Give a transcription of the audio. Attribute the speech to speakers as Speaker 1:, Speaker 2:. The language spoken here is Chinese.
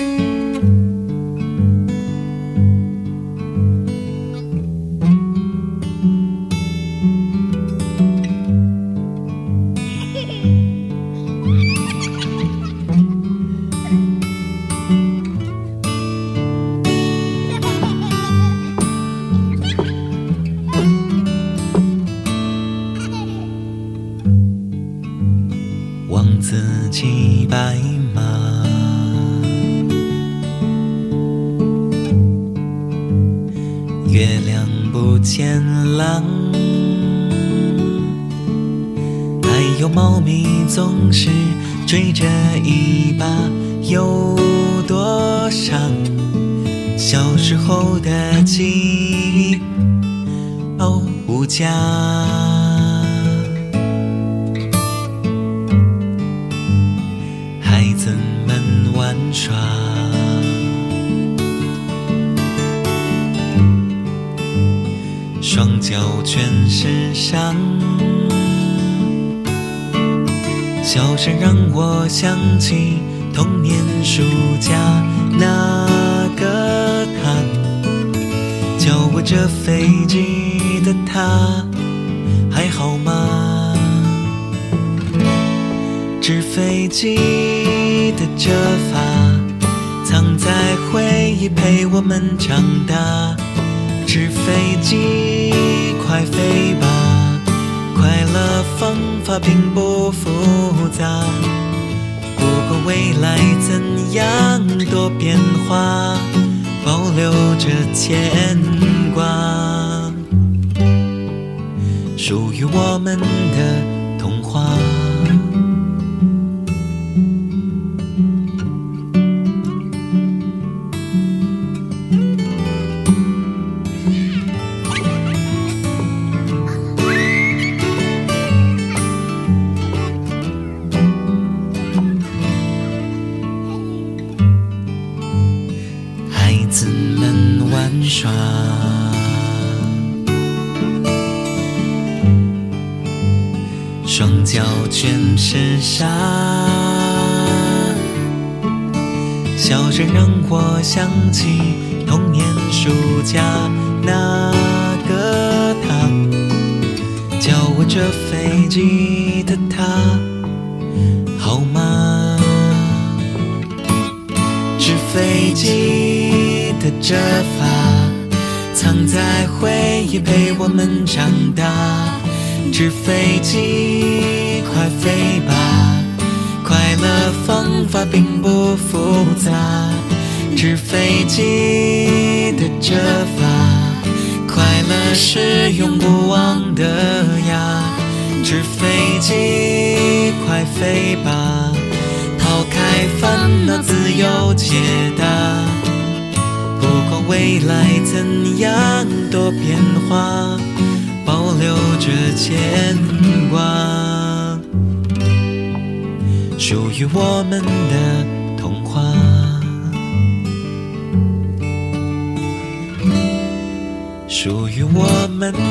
Speaker 1: 望自己白前浪，还有猫咪总是追着尾巴有多伤。小时候的记忆，哦，无价。双脚全是伤。笑声让我想起童年暑假那个他，教我这飞机的他，还好吗？纸飞机的折法，藏在回忆陪我们长大。纸飞机，快飞吧！快乐方法并不复杂，不管未来怎样多变化，保留着牵挂，属于我们的童话。耍，双脚全是沙。笑声让我想起童年暑假那个他，教我这飞机的他，好吗？纸飞机的折法，藏在回忆陪我们长大。纸飞机，快飞吧！快乐方法并不复杂。纸飞机的折法，快乐是永不忘的呀。纸飞机，快飞吧！抛开烦恼，自由解答。未来怎样多变化，保留着牵挂，属于我们的童话，属于我们。